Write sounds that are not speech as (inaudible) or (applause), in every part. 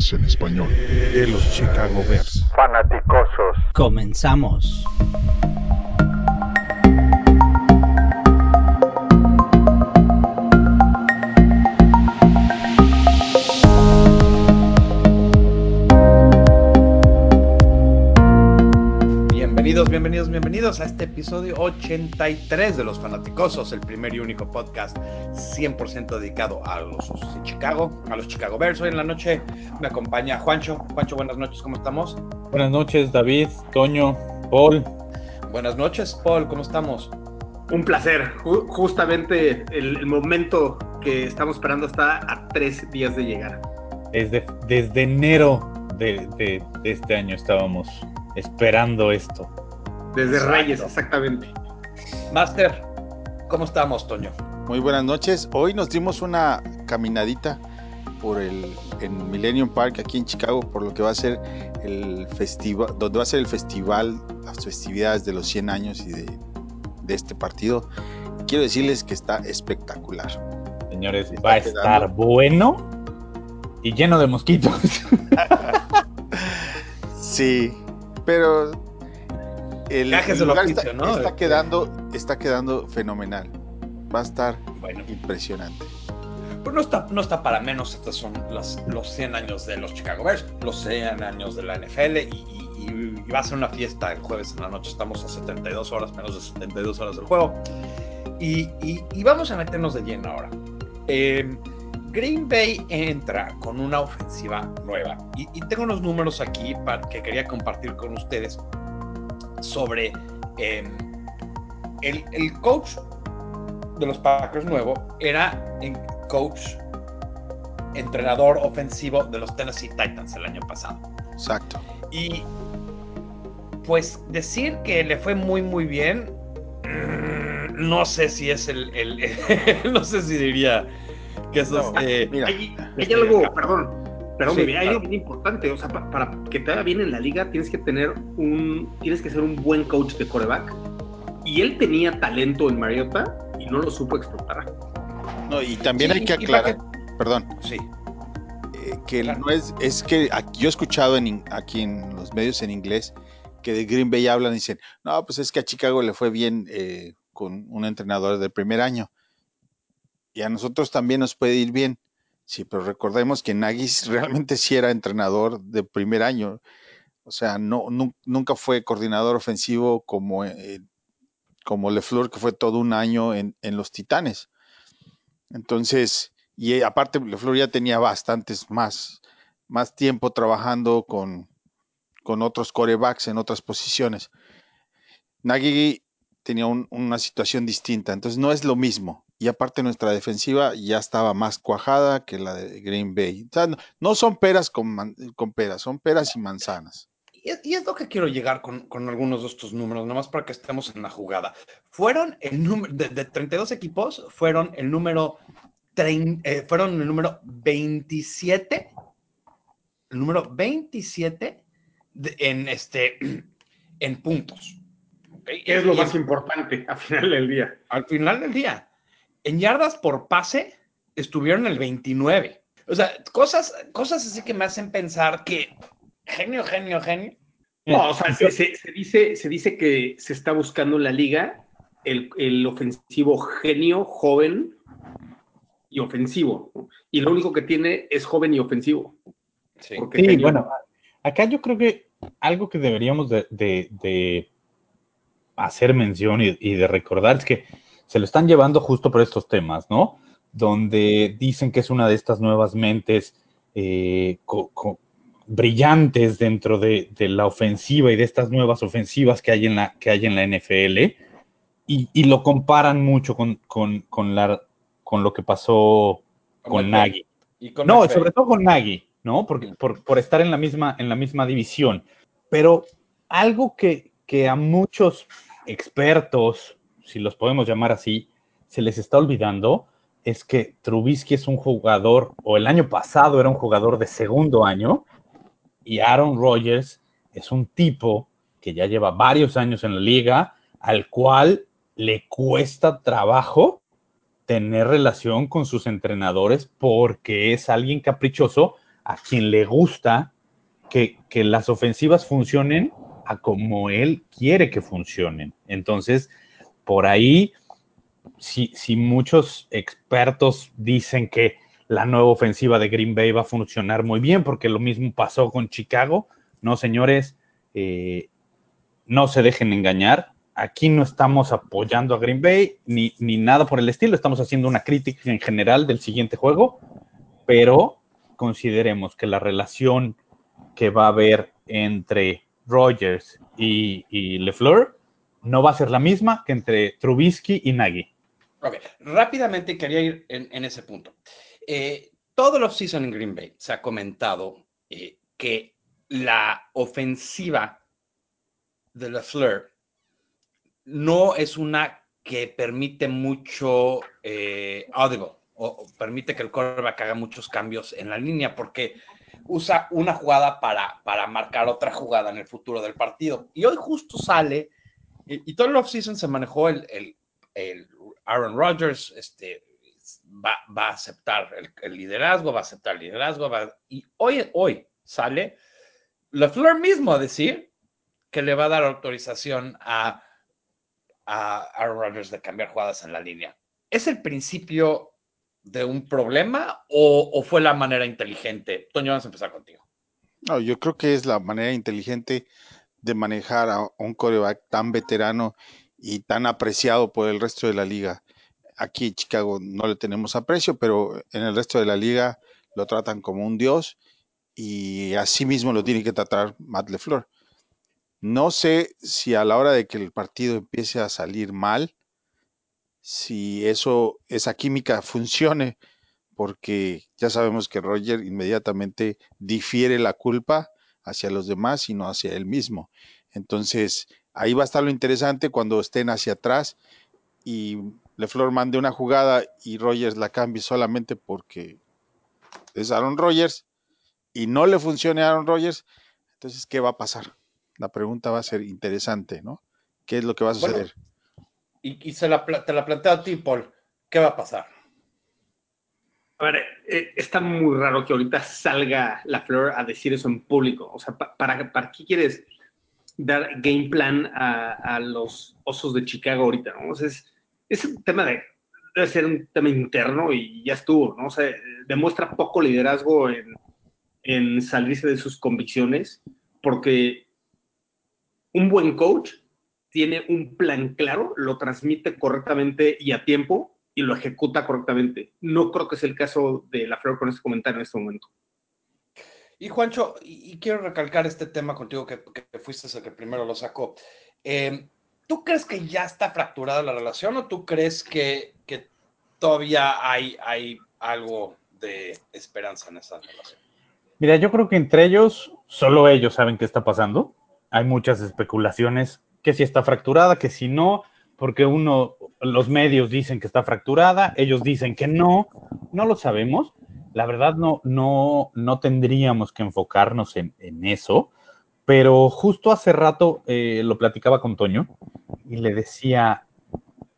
podcast en español de los Chicago Bears. Fanaticosos. Comenzamos. Bienvenidos, a este episodio 83 de Los Fanaticosos, el primer y único podcast 100% dedicado a los Osos de Chicago, a los Chicago Bears. Hoy en la noche me acompaña Juancho. Juancho, buenas noches, ¿cómo estamos? Buenas noches, David, Toño, Paul. Buenas noches, Paul, ¿cómo estamos? Un placer. Ju- justamente el, el momento que estamos esperando está a tres días de llegar. Desde, desde enero de, de- de este año estábamos esperando esto. Desde Exacto. Reyes, exactamente. Master, ¿cómo estamos, Toño? Muy buenas noches. Hoy nos dimos una caminadita por el en Millennium Park aquí en Chicago por lo que va a ser el festival, donde va a ser el festival, las festividades de los 100 años y de, de este partido. Quiero decirles que está espectacular. Señores, Está va a quedando. estar bueno y lleno de mosquitos. (laughs) Sí, pero el, el lugar está, ¿no? está quedando, está quedando fenomenal. Va a estar Bueno, impresionante. pues no está, no está para menos. Estos son las- los 100 años de los Chicago Bears, los 100 años de la NFL y, y- y va a ser una fiesta el jueves en la noche. Estamos a 72 horas, menos de 72 horas del juego. Y, y- y vamos a meternos de lleno ahora. Eh, Green Bay entra con una ofensiva nueva y, y tengo unos números aquí pa- que quería compartir con ustedes sobre eh, el, el coach de los Packers nuevo era el coach entrenador ofensivo de los Tennessee Titans el año pasado. Exacto. Y pues decir que le fue muy muy bien, mm, no sé si es el, el- (laughs) no sé si diría que eso No, es... eh, Mira, Hay, hay este, algo, perdón, perdón, Sí, hay algo bien importante. O sea, pa- para que te vaya bien en la liga, tienes que tener un, tienes que ser un buen coach de coreback. Y él tenía talento en Mariota y no lo supo explotar. no, y también Sí, hay que aclarar, perdón, sí, eh, que Claro. no es, es que aquí- yo he escuchado en, aquí en los medios en inglés que de Green Bay hablan y dicen, no, pues es que a Chicago le fue bien eh, con un entrenador del primer año. Y a nosotros también nos puede ir bien. Sí, pero recordemos que Nagy (laughs) realmente sí era entrenador de primer año. O sea, no, nu- nunca fue coordinador ofensivo como, eh, como LeFleur, que fue todo un año en, en los Titanes. Entonces, y eh, aparte, LeFleur ya tenía bastantes más, más tiempo trabajando con, con otros corebacks en otras posiciones. Nagy tenía un- una situación distinta, entonces no es lo mismo. Y aparte nuestra defensiva ya estaba más cuajada que la de Green Bay. O sea, no, no son peras con, man- con peras, son peras y manzanas. Y es, y es lo que quiero llegar con, con algunos de estos números, nomás para que estemos en la jugada. Fueron el número, de, de 32 equipos, fueron el número, trein- eh, fueron el número 27, el número 27 de- en, este, (clears throat) en puntos. es lo Y más importante al final del día. al final del día. En yardas por pase estuvieron el 29. O sea, cosas, cosas así que me hacen pensar que genio, genio, genio. No, o sea, se, se- se dice, se dice que se está buscando en la liga el, el ofensivo genio, joven y ofensivo. Y lo único que tiene es joven y ofensivo. Sí. Sí, genio- bueno, acá yo creo que algo que deberíamos de, de- de hacer mención y, y de recordar es que se lo están llevando justo por estos temas, ¿no? Donde dicen que es una de estas nuevas mentes eh, brillantes dentro de, de la ofensiva y de estas nuevas ofensivas que hay en la, que hay en la NFL y, y lo comparan mucho con, con, con la, con lo que pasó con. Nagy. Y con No, sobre todo con Nagy, ¿no? Porque, por, por estar en la, misma, en la misma división. Pero algo que, que a muchos expertos, si los podemos llamar así, se les está olvidando es que Trubisky es un jugador, o el año pasado era un jugador de segundo año, y Aaron Rodgers es un tipo que ya lleva varios años en la liga, al cual le cuesta trabajo tener relación con sus entrenadores porque es alguien caprichoso a quien le gusta que, que las ofensivas funcionen a como él quiere que funcionen. Entonces, por ahí, si, si muchos expertos dicen que la nueva ofensiva de Green Bay va a funcionar muy bien, porque lo mismo pasó con Chicago, no, señores, eh, no se dejen engañar. Aquí no estamos apoyando a Green Bay ni, ni nada por el estilo, estamos haciendo una crítica en general del siguiente juego, pero consideremos que la relación que va a haber entre Rogers y, y LeFleur no va a ser la misma que entre Trubisky y Nagy. Ok, rápidamente quería ir en, ese punto. Eh, todo el offseason en Green Bay se ha comentado eh, que la ofensiva de LeFleur no es una que permite mucho eh, audible o, o permite que el quarterback haga muchos cambios en la línea porque usa una jugada para, para marcar otra jugada en el futuro del partido. Y hoy justo sale, y, y todo el offseason se manejó el, el, el Aaron Rodgers, este, va, va, a aceptar el, el, liderazgo, va a aceptar el liderazgo, va, y hoy, hoy sale LeFleur mismo a decir que le va a dar autorización a, a Aaron Rodgers de cambiar jugadas en la línea. ¿Es el principio de un problema o, o, fue la manera inteligente? Toño, vamos a empezar contigo. No, yo creo que es la manera inteligente de manejar a un coreback tan veterano y tan apreciado por el resto de la liga. Aquí en Chicago no le tenemos aprecio, pero en el resto de la liga lo tratan como un dios y así mismo lo tiene que tratar Matt LeFleur. No sé si a la hora de que el partido empiece a salir mal, si eso, esa química (laughs) funcione, porque ya sabemos que Roger inmediatamente difiere la culpa hacia los demás y no hacia él mismo. Entonces, ahí va a estar lo interesante cuando estén hacia atrás y LeFleur mande una jugada y Rogers la cambie solamente porque es Aaron Rodgers y no le funcione a Aaron Rodgers, entonces, ¿qué va a pasar? La pregunta va a ser interesante, ¿no? ¿Qué es lo que va a suceder? Bueno, y, y se la, te la planteo a ti, Paul. ¿Qué va a pasar? A ver, eh, está muy raro que ahorita salga la Flor a decir eso en público. O sea, ¿para, para qué quieres dar game plan a, los osos de Chicago ahorita? ¿no? O sea, es, es un tema de. Debe ser un tema interno y ya estuvo, ¿no? O sea, demuestra poco liderazgo en, en salirse de sus convicciones, porque un buen coach tiene un plan claro, lo transmite correctamente y a tiempo y lo ejecuta correctamente. No creo que sea el caso de la Flor con este comentario en este momento. Y Juancho, y, y quiero recalcar este tema contigo que, que, fuiste el que primero lo sacó. Eh, ¿Tú crees que ya está fracturada la relación o tú crees que, que todavía hay, hay algo de esperanza en esa relación? Mira, yo creo que entre ellos, solo ellos saben qué está pasando. Hay muchas especulaciones que si está fracturada, que si no, porque uno, los medios dicen que está fracturada, ellos dicen que no, no lo sabemos. La verdad no, no, no tendríamos que enfocarnos en, eso, pero justo hace rato eh, lo platicaba con Toño y le decía,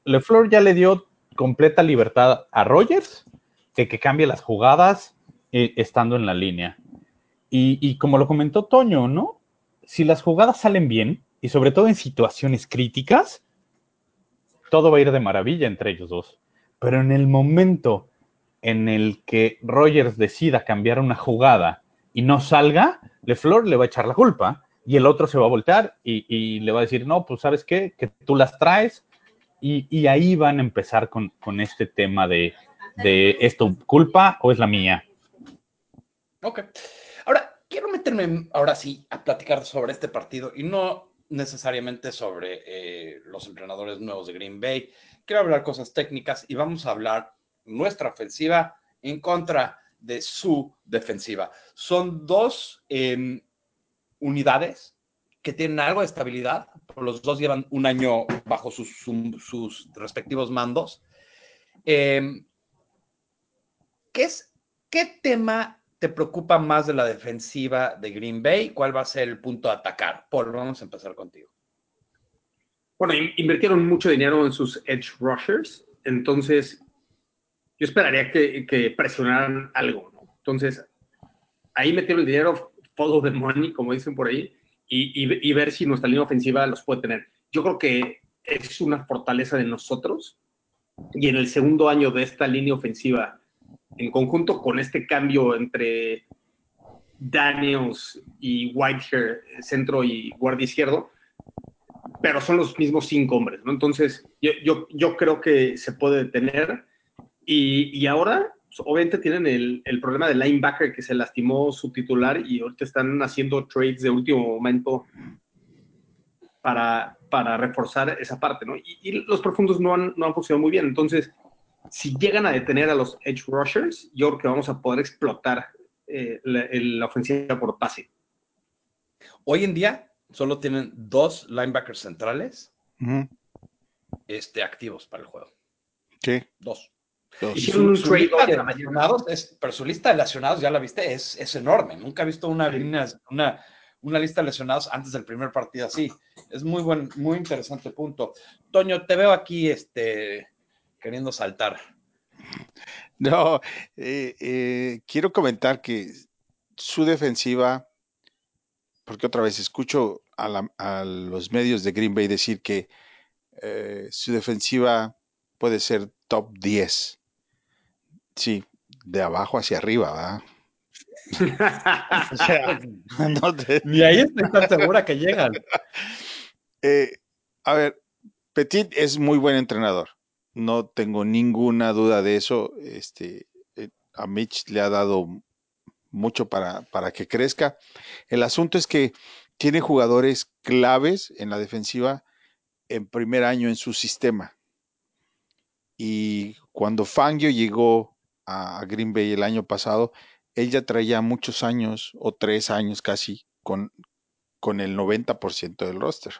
LeFleur ya le dio completa libertad a Rogers de que cambie las jugadas eh, estando en la línea. Y, y, como lo comentó Toño, ¿no? Si las jugadas salen bien, y sobre todo en situaciones críticas, todo va a ir de maravilla entre ellos dos. Pero en el momento en el que Rogers decida cambiar una jugada y no salga, LeFleur le va a echar la culpa y el otro se va a voltear y, le va a decir, no, pues sabes qué, que tú las traes y, ahí van a empezar con, este tema de, de, ¿es tu culpa o es la mía? Ok. Ahora, quiero meterme ahora sí a platicar sobre este partido y no necesariamente sobre eh, los entrenadores nuevos de Green Bay. Quiero hablar cosas técnicas y vamos a hablar nuestra ofensiva en contra de su defensiva. Son dos eh, unidades que tienen algo de estabilidad. Los dos llevan un año bajo sus, respectivos mandos. Eh, ¿qué, es, ¿Qué tema te preocupa más de la defensiva de Green Bay? ¿Cuál va a ser el punto de atacar? Paul, vamos a empezar contigo. Bueno, invirtieron mucho dinero en sus edge rushers, entonces yo esperaría que, que presionaran algo, ¿no? Entonces, ahí metieron el dinero, follow the money, como dicen por ahí, y, y- y ver si nuestra línea ofensiva los puede tener. Yo creo que es una fortaleza de nosotros y en el segundo año de esta línea ofensiva, en conjunto con este cambio entre Daniels y Whitehair, centro y guardia izquierdo, pero son los mismos cinco hombres, ¿no? Entonces, yo, yo, yo creo que se puede detener. Y, y ahora, pues, obviamente, tienen el, el problema del linebacker que se lastimó su titular y ahorita están haciendo trades de último momento para, para reforzar esa parte, ¿no? Y, y los profundos no han, no han funcionado muy bien. Entonces, si llegan a detener a los edge rushers, yo creo que vamos a poder explotar eh, la, ofensiva por pase. Hoy en día solo tienen dos linebackers centrales este, activos para el juego. Sí. Dos. Dos. Y su, lista de lesionados es, pero su lista de lesionados, ya la viste, es, es enorme. Nunca he visto una, línea- una, una lista de lesionados antes del primer partido así. Es muy buen, muy interesante punto. Toño, te veo aquí este, queriendo saltar. No, eh, eh, quiero comentar que su defensiva, porque otra vez escucho a, la- a los medios de Green Bay decir que eh, su defensiva puede ser top 10. Sí, de abajo hacia arriba, ¿verdad? O sea, (laughs) No te- ni ahí estoy tan segura que llegan. Eh, a ver, Petit es muy buen entrenador. No tengo ninguna duda de eso. Este, eh, a Mitch le ha dado mucho para, para que crezca. El asunto es que tiene jugadores claves en la defensiva en primer año en su sistema. Y cuando Fangio llegó a Green Bay el año pasado, él ya traía muchos años o tres años casi con, con el 90% del roster.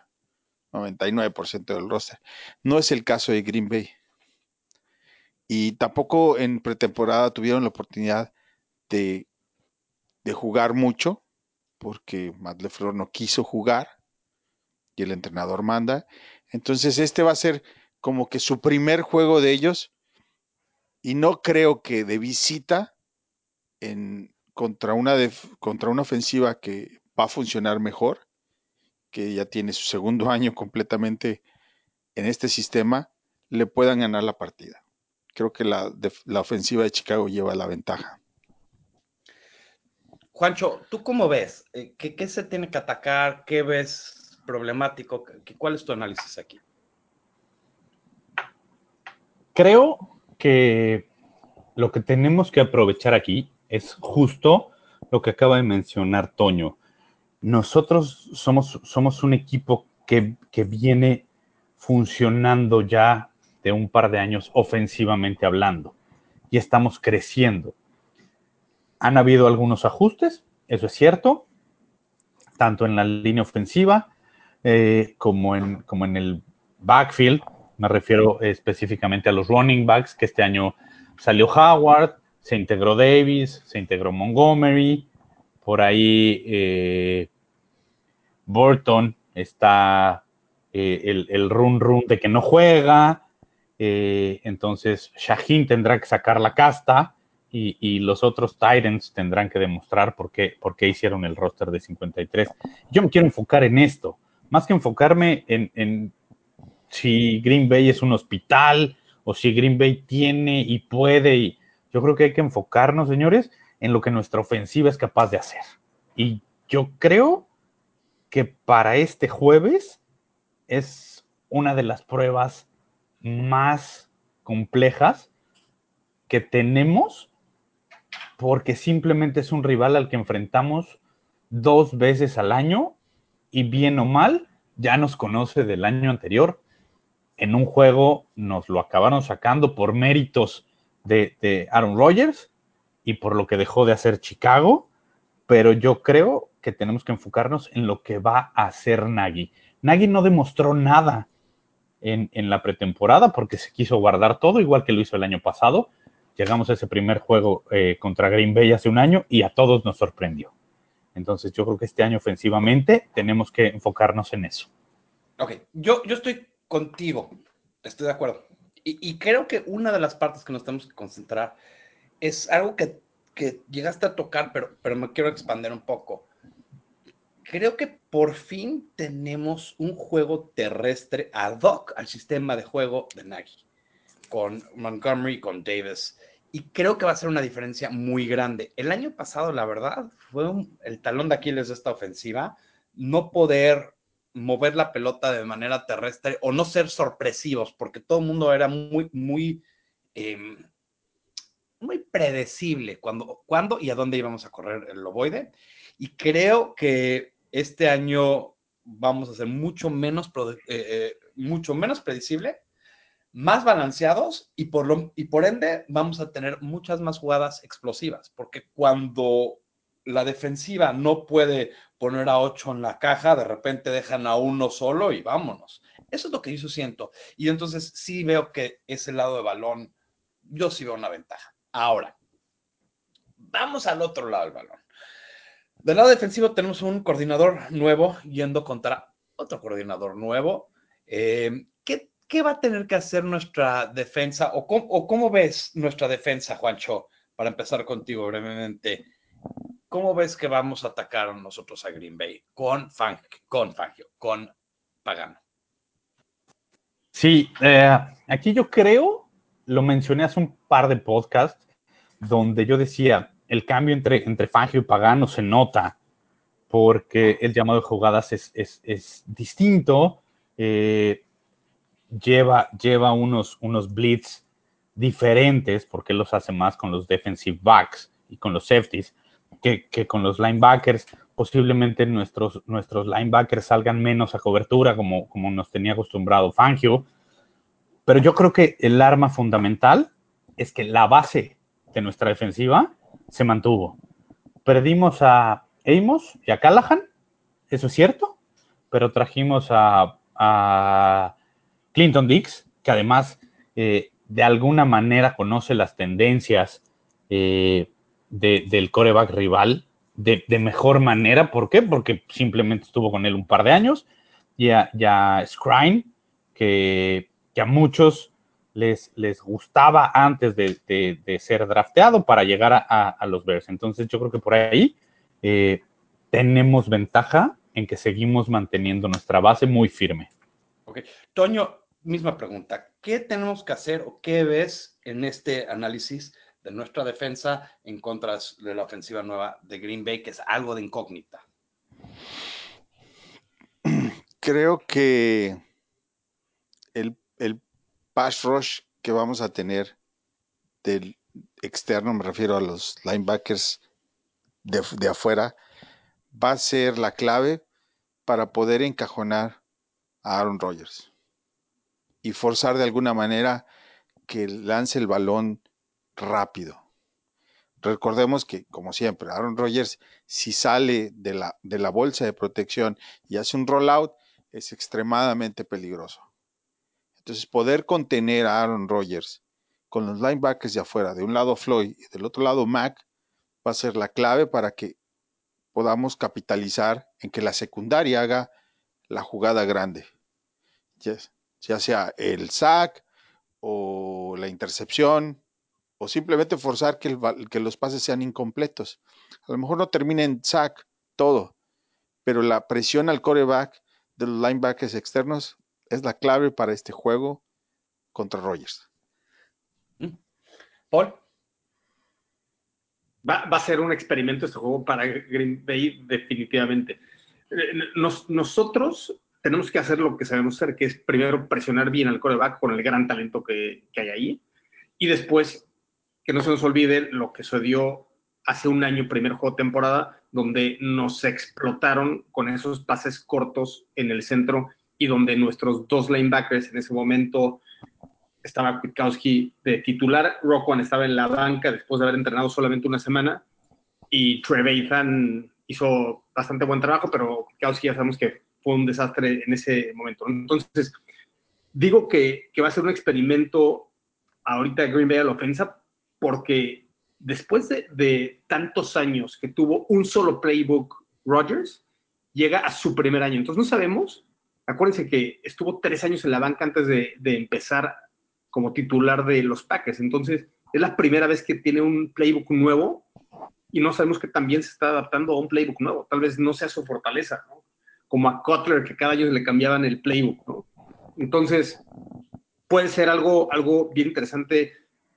99% del roster. No es el caso de Green Bay. Y tampoco en pretemporada tuvieron la oportunidad de, de jugar mucho, porque Matt no quiso jugar y el entrenador manda. Entonces este va a ser como que su primer juego de ellos y no creo que de visita en, contra, una def- contra una ofensiva que va a funcionar mejor, que ya tiene su segundo (laughs) año completamente en este sistema, le puedan ganar la partida. Creo que la, la ofensiva de Chicago lleva la ventaja. Juancho, ¿tú cómo ves? Eh, ¿Qué, qué se tiene que atacar? ¿Qué ves problemático? ¿Qué- ¿Cuál es tu análisis aquí? Creo que lo que tenemos que aprovechar aquí es justo lo que acaba de mencionar Toño. Nosotros somos, somos un equipo que, que viene funcionando ya de un par de años ofensivamente hablando y estamos creciendo. Han habido algunos ajustes, eso es cierto, tanto en la línea ofensiva eh, como, en, como en el backfield. Me refiero específicamente a los running backs, que este año salió Howard, se integró Davis, se integró Montgomery, por ahí eh, Burton está eh, el, el run run de que no juega, eh, entonces Shaheen tendrá que sacar la casta y, los otros Titans tendrán que demostrar por qué, por qué hicieron el roster de 53. Yo me quiero enfocar en esto, más que enfocarme en, en si Green Bay es un hospital o si Green Bay tiene y puede. Y yo creo que hay que enfocarnos, señores, en lo que nuestra ofensiva es capaz de hacer. Y yo creo que para este jueves es una de las pruebas más complejas que tenemos porque simplemente es un rival al que enfrentamos dos veces al año y bien o mal ya nos conoce del año anterior. En un juego nos lo acabaron sacando por méritos de, de Aaron Rodgers y por lo que dejó de hacer Chicago, pero yo creo que tenemos que enfocarnos en lo que va a hacer Nagy. Nagy no demostró nada en, en, la pretemporada porque se quiso guardar todo, igual que lo hizo el año pasado. Llegamos a ese primer juego eh, contra Green Bay hace un año y a todos nos sorprendió. Entonces yo creo que este año ofensivamente tenemos que enfocarnos en eso. Ok, yo, yo estoy contigo, estoy de acuerdo. Y, y creo que una de las partes que nos tenemos que concentrar es algo que, que llegaste a tocar, pero, pero me quiero expandir un poco. Creo que por fin tenemos un juego terrestre ad hoc al sistema de juego de Nagy, con Montgomery con Davis. Y creo que va a ser una diferencia muy grande. El año pasado, la verdad, fue un- el talón de Aquiles de esta ofensiva, no poder mover la pelota de manera terrestre o no ser sorpresivos, porque todo el mundo era muy, muy, em, muy predecible cuando, cuándo y a dónde íbamos a correr el loboide. Y creo que este año vamos a ser mucho menos, eh, eh, mucho menos predecible, más balanceados y por, lo, y por ende vamos a tener muchas más jugadas explosivas, porque cuando la defensiva no puede poner a ocho en la caja, de repente dejan a uno solo y vámonos. Eso es lo que yo siento. Y entonces sí veo que ese lado de balón, yo sí veo una ventaja. Ahora, vamos al otro lado del balón. Del lado defensivo tenemos un coordinador nuevo yendo contra otro coordinador nuevo. Eh, ¿qué, ¿Qué va a tener que hacer nuestra defensa? ¿O cómo, o cómo ves nuestra defensa, Juancho? Para empezar contigo brevemente. ¿Cómo ves que vamos a atacar nosotros a Green Bay? Con, Fang, con Fangio, con Pagano. Sí, eh, aquí yo creo, lo mencioné hace un par de podcasts, donde yo decía, el cambio entre, entre Fangio y Pagano se nota, porque el llamado de jugadas es, es, es distinto, eh, lleva, lleva unos, unos blitz diferentes, porque los hace más con los defensive backs y con los safeties, que, que con los linebackers. Posiblemente nuestros, nuestros linebackers salgan menos a cobertura, como, como nos tenía acostumbrado Fangio. Pero yo creo que el arma fundamental es que la base de nuestra defensiva se mantuvo. Perdimos a Amos y a Callahan, eso es cierto, pero trajimos a, Clinton Dix, que además eh, de alguna manera conoce las tendencias eh, de, del coreback rival de, mejor manera. ¿Por qué? Porque simplemente estuvo con él un par de años. Y a, y que, que, a muchos les, les gustaba antes de, de, de ser drafteado para llegar a, a, a, los Bears. Entonces yo creo que por ahí eh, tenemos ventaja en que seguimos manteniendo nuestra base muy firme. Ok. Toño, misma pregunta. ¿Qué tenemos que hacer o qué ves en este análisis de nuestra defensa en contra de la ofensiva nueva de Green Bay, que es algo de incógnita? Creo que el, el pass rush que vamos a tener del externo, me refiero a los linebackers de, de afuera, va a ser la clave para poder encajonar a Aaron Rodgers y forzar de alguna manera que lance el balón rápido. Recordemos que, como siempre, Aaron Rodgers, si sale de la, de la bolsa de protección y hace un rollout, es extremadamente peligroso. Entonces, poder contener a Aaron Rodgers con los linebackers de afuera, de un lado Floyd y del otro lado Mac, va a ser la clave para que podamos capitalizar en que la secundaria haga la jugada grande. Ya sea el sack o la intercepción o simplemente forzar que, el, que, los pases sean incompletos. A lo mejor no termine en sack todo, pero la presión al coreback de los linebackers externos es la clave para este juego contra Rogers. Paul. Va, va, a ser un experimento este juego para Green Bay, definitivamente. Nos, nosotros tenemos que hacer lo que sabemos hacer, que es primero presionar bien al coreback con el gran talento que, que hay ahí, y después que no se nos olvide lo que sucedió hace un año, primer juego de temporada, donde nos explotaron con esos pases cortos en el centro y donde nuestros dos linebackers en ese momento estaba Kwiatkowski de titular, Rockwan estaba en la banca después de haber entrenado solamente una semana y Trevathan hizo bastante buen trabajo, pero Kwiatkowski ya sabemos que fue un desastre en ese momento. Entonces, digo que, que va a ser un experimento ahorita Green Bay a la ofensa porque después de, de, tantos años que tuvo un solo playbook Rodgers, llega a su primer año. Entonces no sabemos, acuérdense que estuvo tres años en la banca antes de, de empezar como titular de los Packers. Entonces es la primera vez que tiene un playbook nuevo y no sabemos que también se está adaptando a un playbook nuevo. Tal vez no sea su fortaleza, ¿no? Como a Cutler, que cada año le cambiaban el playbook, ¿no? Entonces, puede ser algo, algo bien interesante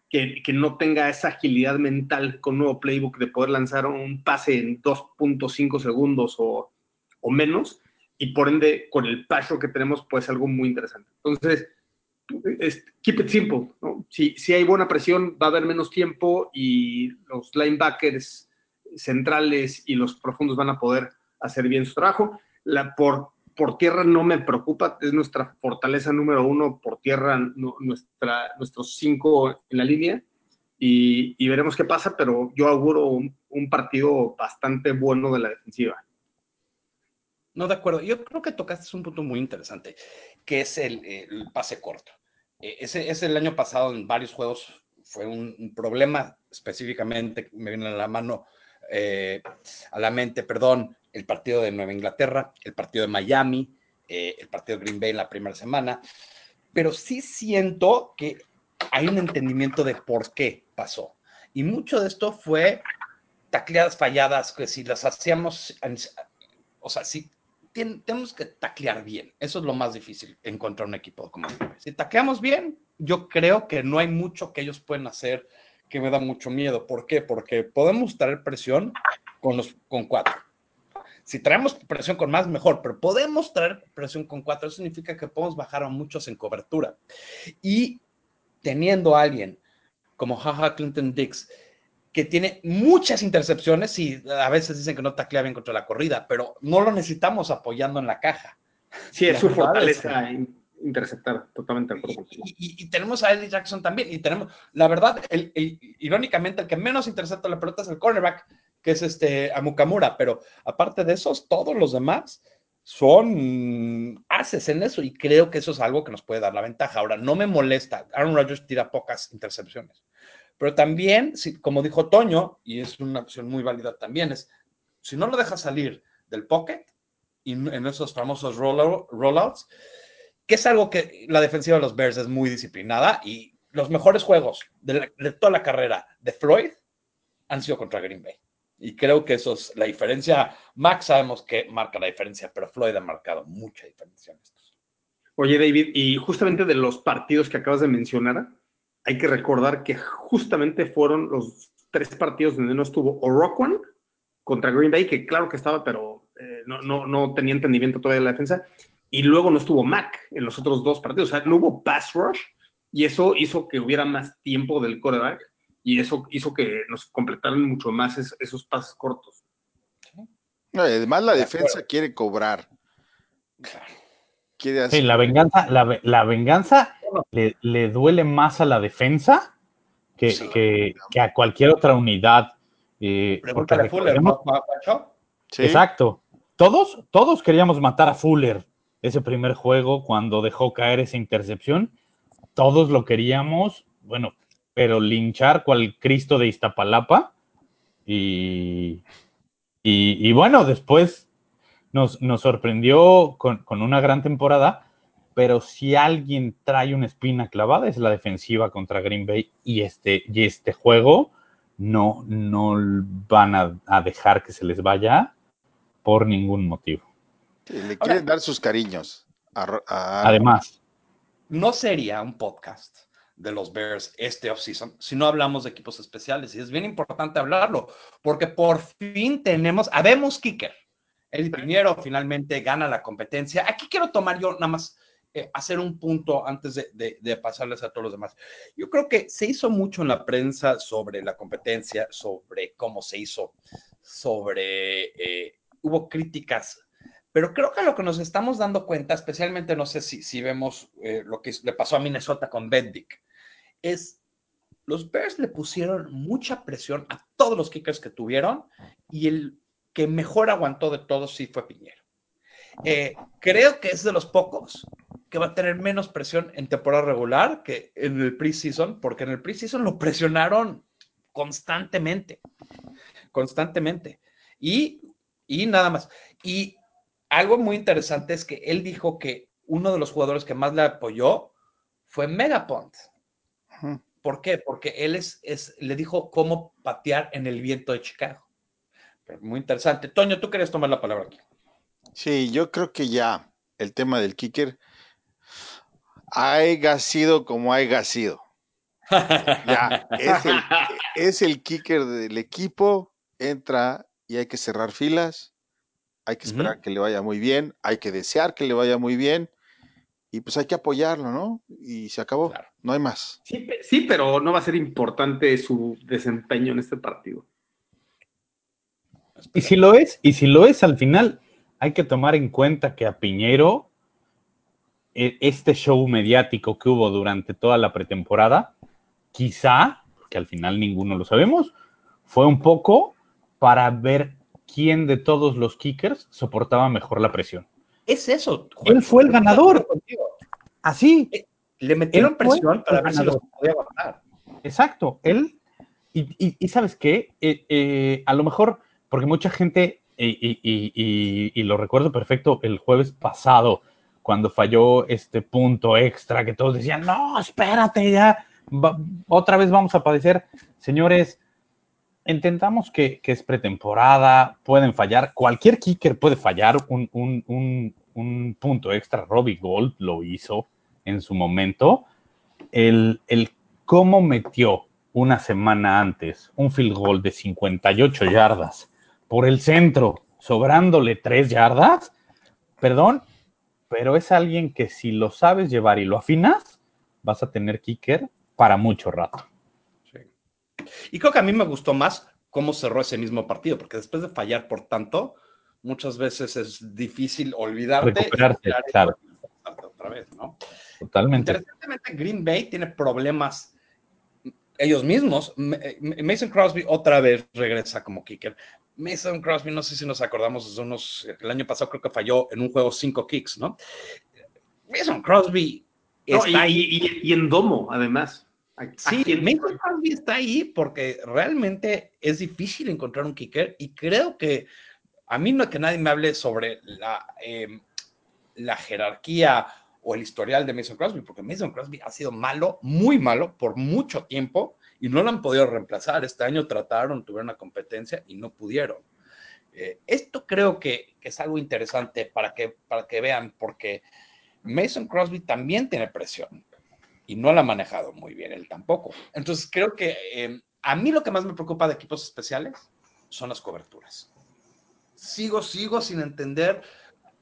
que, que, no tenga esa agilidad mental con nuevo playbook de poder lanzar un pase en 2.5 segundos o, o menos, y por ende, con el paso que tenemos, puede ser algo muy interesante. Entonces, es, keep it simple. Si, si hay buena presión, va a haber menos tiempo y los linebackers centrales y los profundos van a poder hacer bien su trabajo. Por, por tierra no me preocupa, es nuestra fortaleza número uno por tierra, nuestra, nuestros cinco en la línea. Y, y, veremos qué pasa, pero yo auguro un partido bastante bueno de la defensiva. No, de acuerdo. Yo creo que tocaste un punto muy interesante, que es el, el pase corto. Eh, ese, ese, el año pasado en varios juegos fue un, un problema, específicamente me viene a la mano, eh, a la mente, perdón, el partido de Nueva Inglaterra, el partido de Miami, eh, el partido de Green Bay en la primera semana, pero sí siento que hay un entendimiento de por qué pasó. Y mucho de esto fue tacleadas falladas, que si las hacíamos, o sea, si tenemos que taclear bien. Eso es lo más difícil en contra un equipo como Si tacleamos bien, yo creo que no hay mucho que ellos pueden hacer que me da mucho miedo. ¿Por qué? Porque podemos traer presión con, los, con cuatro. Si traemos presión con más, mejor, pero podemos traer presión con cuatro. Eso significa que podemos bajar a muchos en cobertura. Y teniendo a alguien como Jaja Clinton Dix, que tiene muchas intercepciones y a veces dicen que no taclea bien contra la corrida, pero no lo necesitamos apoyando en la caja. Sí, es su fortaleza es, interceptar, totalmente de acuerdo. Y, y, y, tenemos a Eddie Jackson también, y tenemos, la verdad, el, el, irónicamente, el que menos intercepta la pelota es el cornerback, que es este Amukamura, pero aparte de esos, todos los demás son haces en eso, y creo que eso es algo que nos puede dar la ventaja. Ahora, no me molesta, Aaron Rodgers tira pocas intercepciones pero también, si, como dijo Toño, y es una opción muy válida también, es si no lo dejas salir del pocket y en esos famosos rollout, rollouts, que es algo que la defensiva de los Bears es muy disciplinada y los mejores juegos de toda la carrera de Floyd han sido contra Green Bay. Y creo que eso es la diferencia. Max sabemos que marca la diferencia, pero Floyd ha marcado mucha diferencia en estos. Oye, David, y justamente de los partidos que acabas de mencionar, hay que recordar que justamente fueron los tres partidos donde no estuvo Oroquan contra Green Bay, que claro que estaba, pero eh, no, no, no, tenía entendimiento todavía de la defensa, y luego no estuvo Mac en los otros dos partidos, o sea, no hubo pass rush, y eso hizo que hubiera más tiempo del quarterback, y eso hizo que nos completaran mucho más es, esos pases cortos. No, además la de defensa acuerdo. quiere cobrar. Quiere hacer... Sí, la venganza, la, la venganza le, le, duele más a la defensa que, sí. que, que a cualquier otra unidad. Eh, Pregúntale a Fuller, ¿no? Sí. Exacto. Todos, todos queríamos matar a Fuller ese primer juego cuando dejó caer esa intercepción. Todos lo queríamos, bueno, pero linchar cual Cristo de Iztapalapa. Y, y, y bueno, después nos, nos sorprendió con, con, una gran temporada, pero si alguien trae una espina clavada es la defensiva contra Green Bay y este, y este juego no, no van a, a dejar que se les vaya por ningún motivo. Le quieren Ahora, dar sus cariños. A, a... Además. No sería un podcast de los Bears este offseason si no hablamos de equipos especiales. Y es bien importante hablarlo, porque por fin tenemos, habemos kicker. El Piñero finalmente gana la competencia. Aquí quiero tomar yo nada más eh, hacer un punto antes de, de, de, pasarles a todos los demás. Yo creo que se hizo mucho en la prensa sobre la competencia, sobre cómo se hizo, sobre... Eh, hubo críticas pero creo que lo que nos estamos dando cuenta, especialmente no sé si, si vemos eh, lo que le pasó a Minnesota con Bendick, es los Bears le pusieron mucha presión a todos los kickers que tuvieron y el que mejor aguantó de todos sí fue Piñero. Eh, creo que es de los pocos que va a tener menos presión en temporada regular que en el preseason, porque en el preseason lo presionaron constantemente, constantemente. Y, y nada más. Y algo muy interesante es que él dijo que uno de los jugadores que más le apoyó fue Megapont. ¿Por qué? Porque él es, es, le dijo cómo patear en el viento de Chicago. Muy interesante. Toño, tú querías tomar la palabra aquí. Sí, yo creo que ya el tema del kicker haya sido como haya sido. (laughs) Ya, es el, es el kicker del equipo, entra y hay que cerrar filas, hay que esperar que le vaya muy bien, hay que desear que le vaya muy bien y pues hay que apoyarlo, ¿no? Y se acabó, Claro. no hay más. Sí, pero no va a ser importante su desempeño en este partido. Y si lo es, y si lo es al final, hay que tomar en cuenta que a Piñero, e- este show mediático que hubo durante toda la pretemporada, quizá, porque al final ninguno lo sabemos, fue un poco para ver quién de todos los kickers soportaba mejor la presión. Es eso. Él fue el ganador. Así, Le metieron Él presión para ver si los podía aguantar. Exacto, él, y, y- y sabes qué, Eh, eh, a lo mejor, porque mucha gente, y, lo recuerdo perfecto, el jueves pasado, cuando falló este punto extra, que todos decían, no, espérate, ya, otra vez vamos a padecer. Señores, intentamos que, es pretemporada, pueden fallar, cualquier kicker puede fallar un- un punto extra, Robbie Gold lo hizo en su momento. El, el cómo metió una semana antes un field goal de 58 yardas por el centro, sobrándole 3 yardas, perdón, pero es alguien que si lo sabes llevar y lo afinas, vas a tener kicker para mucho rato. Sí. Y creo que a mí me gustó más cómo cerró ese mismo partido, porque después de fallar por tanto, muchas veces es difícil olvidarte. tirar claro. Otra vez, ¿no? Totalmente. Interesantemente, Green Bay tiene problemas ellos mismos. Mason Crosby otra vez regresa como kicker. Mason Crosby, no sé si nos acordamos, es unos, el año pasado creo que falló en un juego cinco kicks, ¿no? Mason Crosby No, está y, ahí. y- en domo, además. ¿A- a Sí, quién- Mason Crosby está ahí porque realmente es difícil encontrar un kicker y creo que a mí no es que nadie me hable sobre la, eh, la jerarquía o el historial de Mason Crosby, porque Mason Crosby ha sido malo, muy malo por mucho tiempo y no lo han podido reemplazar. Este año trataron, tuvieron una competencia y no pudieron. Eh, esto creo que, es algo interesante para que, para que vean, porque Mason Crosby también tiene presión y no la ha manejado muy bien él tampoco. Entonces creo que eh, a mí lo que más me preocupa de equipos especiales son las coberturas. Sigo, sigo sin entender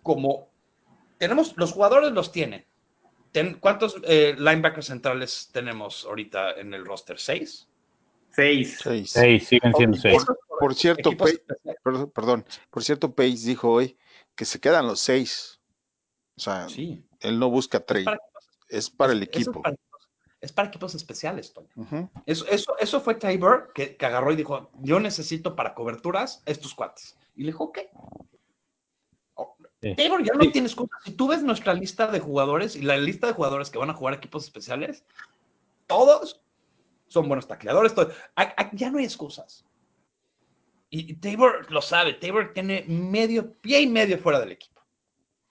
cómo tenemos, los jugadores los tienen. Ten- ¿Cuántos eh, linebackers centrales tenemos ahorita en el roster? ¿Seis? Seis. Seis. Sí, siguen siendo seis. Por cierto, per- perdón, por cierto, Pace dijo hoy que se quedan los seis. O sea, Sí. él no busca Es trade, para, es para el es equipo. para es para equipos especiales, Toño. Eso, eso, eso fue Tabor que, que agarró y dijo: Yo necesito para coberturas estos cuates. Y le dijo: Ok. Sí. Tabor ya no Sí. tiene excusa. Si tú ves nuestra lista de jugadores y la lista de jugadores que van a jugar equipos especiales, todos son buenos tacleadores. todo- a- a- ya no hay excusas. Y, y Tabor lo sabe. Tabor tiene medio pie y medio fuera del equipo.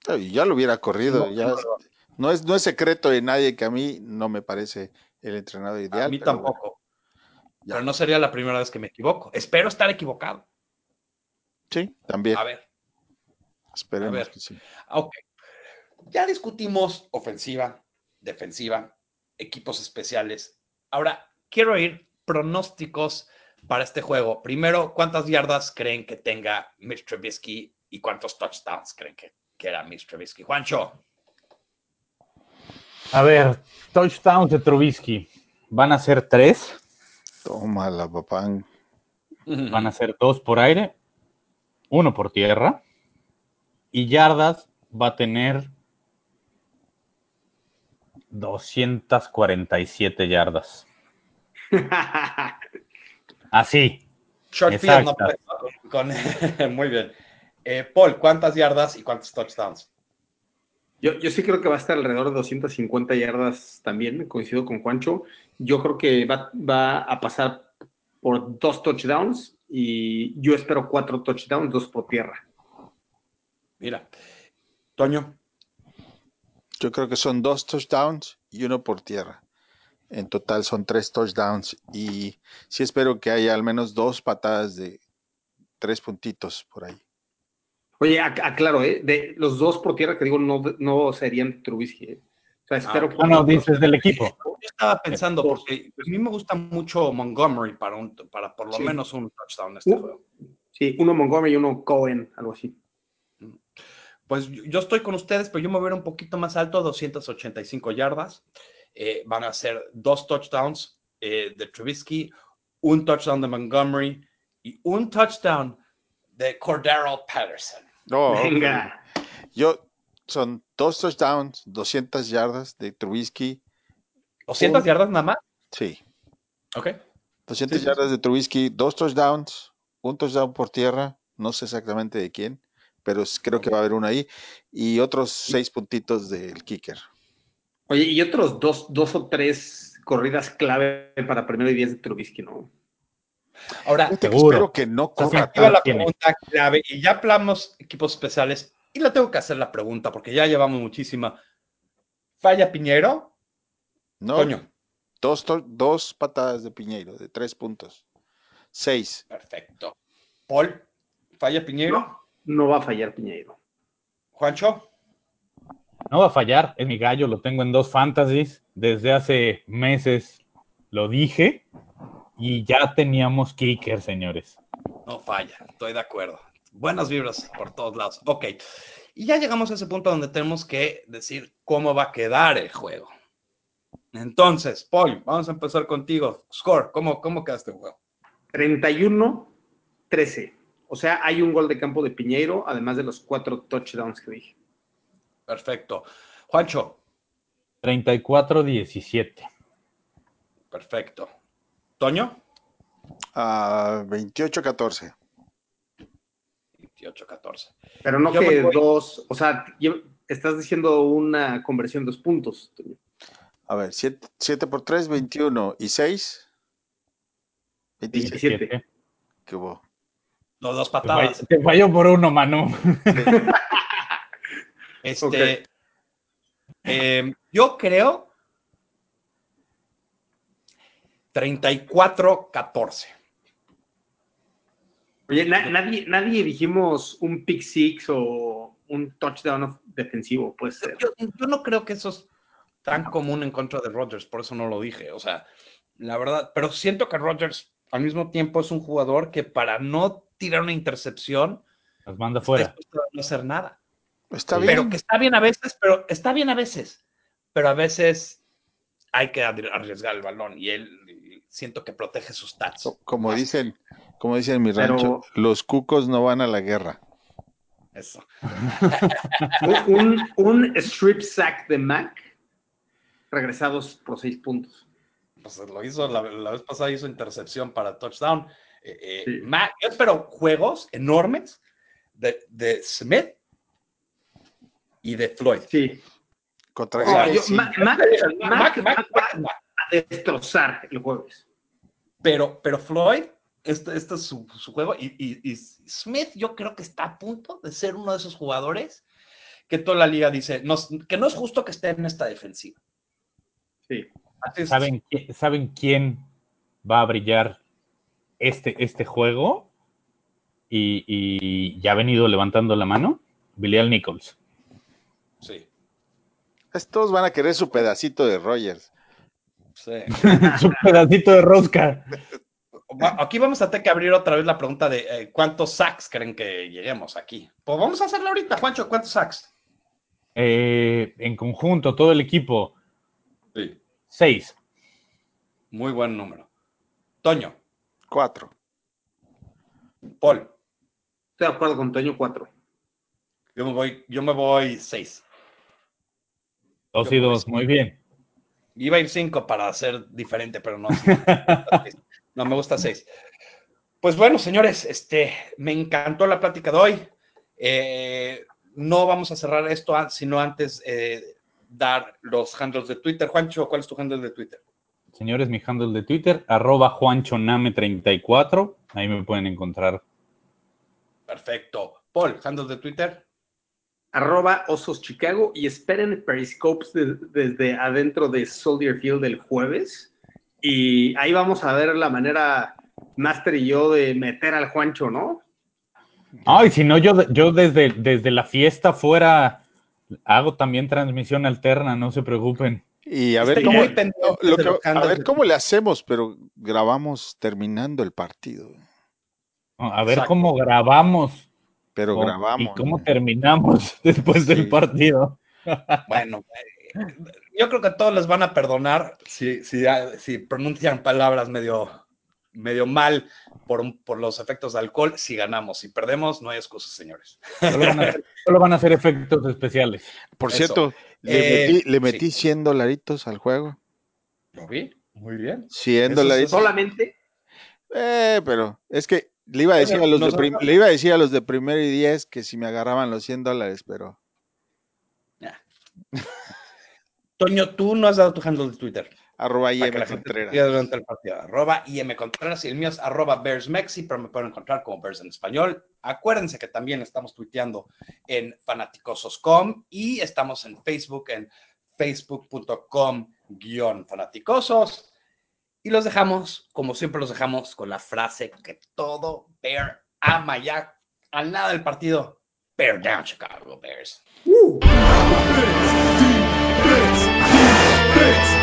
Ay, Ya lo hubiera corrido. No, ya no, es- no, es, no es secreto de nadie que a mí no me parece el entrenador ideal. a mí pero tampoco. Pero no sería la primera vez que me equivoco. Espero estar equivocado. Sí, también. A ver. Esperemos a ver. que sí. Ok. Ya discutimos ofensiva, defensiva, equipos especiales. Ahora, quiero ir pronósticos para este juego. Primero, ¿cuántas yardas creen que tenga Mitch Trubisky y cuántos touchdowns creen que, que era Mitch Trubisky? Juancho. A ver, touchdowns de Trubisky. Van a ser tres, Toma la papá. van a ser dos por aire, uno por tierra. Y yardas va a tener 247 yardas. (laughs) Así. Short field, no puede- con- (laughs) Muy bien. Eh, Paul, ¿cuántas yardas y cuántos touchdowns? Yo, yo sí creo que va a estar alrededor de 250 yardas también, coincido con Juancho. Yo creo que va, va a pasar por dos touchdowns y yo espero cuatro touchdowns, dos por tierra. Mira. Toño. Yo creo que son dos touchdowns y uno por tierra. En total son tres touchdowns y sí espero que haya al menos dos patadas de tres puntitos por ahí. Oye, ac- aclaro, ¿eh? De los dos por tierra que digo no, no serían Trubisky. ¿eh? O sea, espero Ah, Ah, no, dices del equipo. Yo estaba pensando, porque a mí me gusta mucho Montgomery para, un, para por lo Sí. menos un touchdown en este Uh. juego. Sí, uno Montgomery y uno Cohen, algo así. Pues yo estoy con ustedes, pero yo me voy a ver un poquito más alto, 285 yardas. Eh, van a ser dos touchdowns eh, de Trubisky, un touchdown de Montgomery y un touchdown de Cordero Patterson. No, ok. Venga. Yo son dos touchdowns, 200 yardas de Trubisky. 200 Un- yardas nada más. Sí, Ok. 200 Sí, sí, yardas de Trubisky, dos touchdowns, un touchdown por tierra, no sé exactamente de quién, pero creo que va a haber uno ahí, y otros seis puntitos del kicker. Oye, y otros dos, dos o tres corridas clave para primero y diez de Trubisky, ¿no? Ahora, espero que no corra la pregunta clave y ya hablamos equipos especiales y la tengo que hacer la pregunta porque ya llevamos muchísima. ¿Falla Piñero? No, Coño. dos, dos patadas de Piñeiro, de tres puntos. Seis. Perfecto. Paul, ¿falla Piñero? No, no va a fallar Piñeiro. Juancho, No va a fallar, es mi gallo, lo tengo en dos fantasies. Desde hace meses lo dije y ya teníamos kicker, señores. no falla, estoy de acuerdo. Buenas vibras por todos lados. Ok. Y ya llegamos a ese punto donde tenemos que decir cómo va a quedar el juego. Entonces, Paul, vamos a empezar contigo. Score, ¿cómo, cómo queda este juego? 31-13. O sea, hay un gol de campo de Piñeiro, además de los cuatro touchdowns que dije. Perfecto. Juancho, 34-17. perfecto. Toño, Ah, 28-14. 28-14. Pero no Yo que voy- dos, o sea, estás diciendo una conversión de dos puntos. Toño. A ver, 7 por 3, 21. ¿Y 6? 27. 17. ¿Qué hubo? Los dos patadas. te falló por uno, Manu. (laughs) Este, eh, yo creo 34-14. Oye, na- nadie, nadie dijimos un pick six o un touchdown of- defensivo, puede ser. Yo, yo no creo que eso es tan común en contra de Rodgers, por eso no lo dije. O sea, la verdad, pero siento que Rodgers al mismo tiempo es un jugador que para no tirar una intercepción, Nos manda fuera. no hacer nada. Está bien. Pero que está bien a veces, pero está bien a veces. Pero a veces hay que arri- arriesgar el balón y él y siento que protege sus stats. Co- Como dicen, como dicen en mi Pero- rancho, los cucos no van a la guerra. Eso. (laughs) Un, un, un strip sack de Mac regresados por seis puntos. Pues lo hizo, la, la vez pasada hizo intercepción para touchdown. Eh, Sí. Ma- yo espero juegos enormes de, de Smith y de Floyd. Sí. Contra O sea, yo- sí. Ma- Mac, Mac- Mac Mac- va a destrozar el jueves. Pero, pero Floyd, este, este es su, su juego. Y, y- y Smith, yo creo que está a punto de ser uno de esos jugadores que toda la liga dice no, que no es justo que esté en esta defensiva. Sí. ¿Saben, ¿Saben quién va a brillar este, este juego? Y, y ya ha venido levantando la mano. Bilal Nichols. Sí, Estos van a querer su pedacito de Rogers. sí. (laughs) Su pedacito de rosca. Aquí vamos a tener que abrir otra vez la pregunta de eh, cuántos sacks creen que lleguemos aquí. Pues vamos a hacerla ahorita, Juancho. ¿Cuántos sacks? Eh, en conjunto, todo el equipo, Sí. seis. Muy buen número. Toño, Cuatro. Paul, Estoy de acuerdo con Toño 4. yo me voy, yo me voy seis. Dos Yo y voy dos, muy bien. Iba a ir cinco para ser diferente, pero no. (laughs) no, me gusta seis. Pues bueno, señores, este, me encantó la plática de hoy. Eh, no vamos a cerrar esto sino antes eh, dar los handles de Twitter. Juancho, ¿cuál es tu handle de Twitter? Señores, mi handle de Twitter, arroba juanchoname34. Ahí me pueden encontrar. Perfecto. Paul, handle de Twitter. Arroba Osos Chicago y esperen Periscopes de- desde adentro de Soldier Field el jueves. Y ahí vamos a ver la manera Master y yo de meter al Juancho, ¿no? Ay, si no, yo, yo desde, desde la fiesta fuera hago también transmisión alterna, no se preocupen. Y a ver, cómo, lo que- a ver cómo le hacemos, pero grabamos terminando el partido. A ver Exacto. cómo grabamos Pero cómo- grabamos. y cómo ¿no? terminamos (laughs) después Sí. del partido. Bueno, eh, yo creo que todos les van a perdonar si, si, si pronuncian palabras medio, medio mal por, un- por los efectos de alcohol. Si ganamos, si perdemos, no hay excusas, señores. Solo van a hacer, solo van a hacer efectos especiales. Por Eso. cierto, le Eh, metí, le sí. metí 100 dolaritos al juego. ¿Lo vi? Muy bien. 100 Eso es- dolaritos. Solamente Eh, pero es que le iba a decir a los de prim- le iba a decir a los de primero y 10 que si me agarraban los 100 dólares, pero Toño, tú no has dado tu handle de Twitter. Arroba IM Contreras. durante el partido. Arroba IM Contreras y el mío es arroba BearsMexi, pero me pueden encontrar como Bears en español. Acuérdense que también estamos tuiteando en fanaticosos.com y estamos en Facebook en facebook.com guion fanaticosos. Y los dejamos, como siempre los dejamos, con la frase que todo Bear ama ya al nada del partido. Bear down, Chicago Bears. We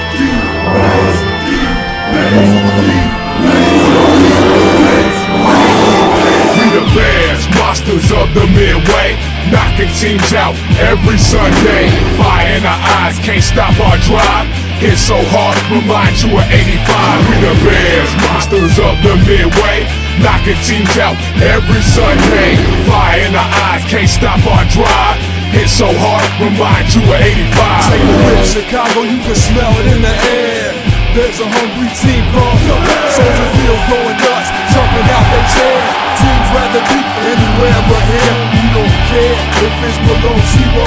knocking teams out every Sunday. Fire in our eyes, can't stop our drive. Hit so hard, remind you of 85. We the Bears, monsters of the Midway, knocking teams out every Sunday. Fire in our eyes, can't stop our drive. Hit so hard, remind you of 85. Take a whip, Chicago, you can smell it in the air. There's a hungry team called the Soldier Field going nuts, jumping out their chair. Teams rather be anywhere but here. We don't care if it's below zero.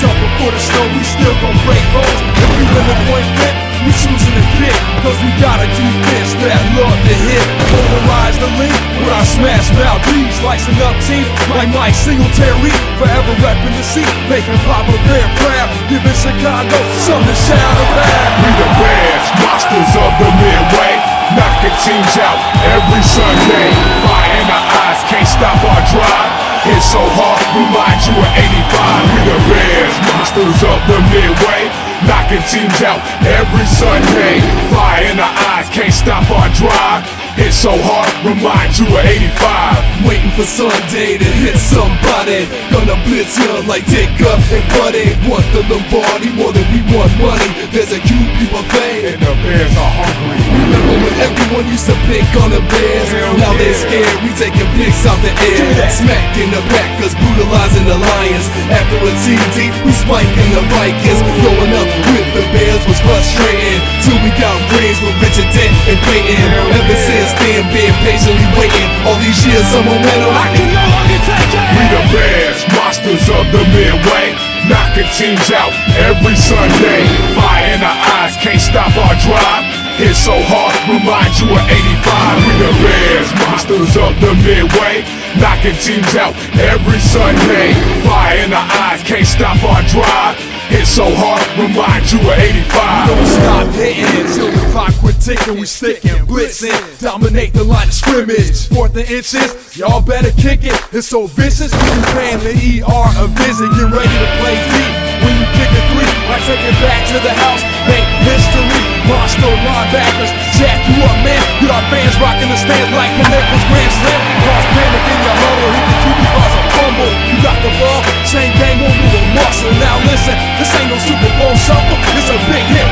Dump it for the snow, we still gon' break bones. If we win the point flip, we choosing to kick. Cause we got a defense that love to hit. Polarize the link with our smash Valdez. Slicing up teams like Mike Singletary. Forever repping the seat, making Papa Bear proud. Giving Chicago something to shout about. We the Bears, monsters of the Midway, knocking teams out every Sunday. Fire in our eyes, can't stop our drive. Hit so hard, remind you of 85. We the Bears, monsters of the Midway, knocking teams out every Sunday. Fire in our eyes, can't stop our drive. Hit so hard, remind you of 85. Waiting for Sunday to hit somebody. Gonna blitz you like up and Buddy. Want the Lombardi more than we want money. There's a QB buffet. And the Bears are hungry. Remember when everyone used to pick on the Bears? Hell now they're scared, we taking picks out the air. Smacking the cause brutalizing the Lions. After a TD, we spiking the Vikings. Growing up with the Bears was frustrating. Till we got rings with Richard Dent and Peyton. Ever since then, been patiently waiting. All these years of momentum, I can no longer take it. We the Bears, monsters of the Midway, knocking teams out every Sunday. Fire in our eyes, can't stop our drive. Hit so hard, remind you of 85. We the Bears, monsters of the Midway, knocking teams out every Sunday. Fire in our eyes, can't stop our drive. Hit so hard, remind you of 85. Don't stop hitting until the clock quit ticking. We sticking, blitzing, dominate the line of scrimmage. Fourth and inches, y'all better kick it. It's so vicious. You paying the ER a visit. Get ready to play deep. When you kick a three, I take it back to the house. Make history. Monster linebackers, jack you up, man. With our fans rocking the stands like Connecticut's Grand Slam.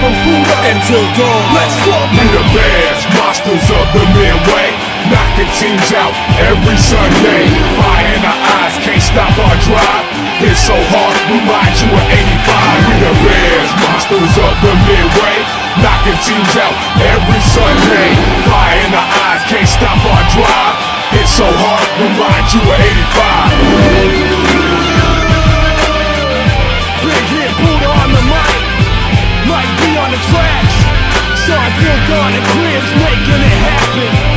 From Buddha until dawn. Let's go. We the Bears, monsters of the Midway, knocking teams out every Sunday. Fire in our eyes, can't stop our drive. Hit so hard, we remind you of 85. We the Bears, monsters of the Midway, knocking teams out every Sunday. Fire in our eyes, can't stop our drive. Hit so hard, we remind you of 85. tracks. So I feel God and Cribs making it happen.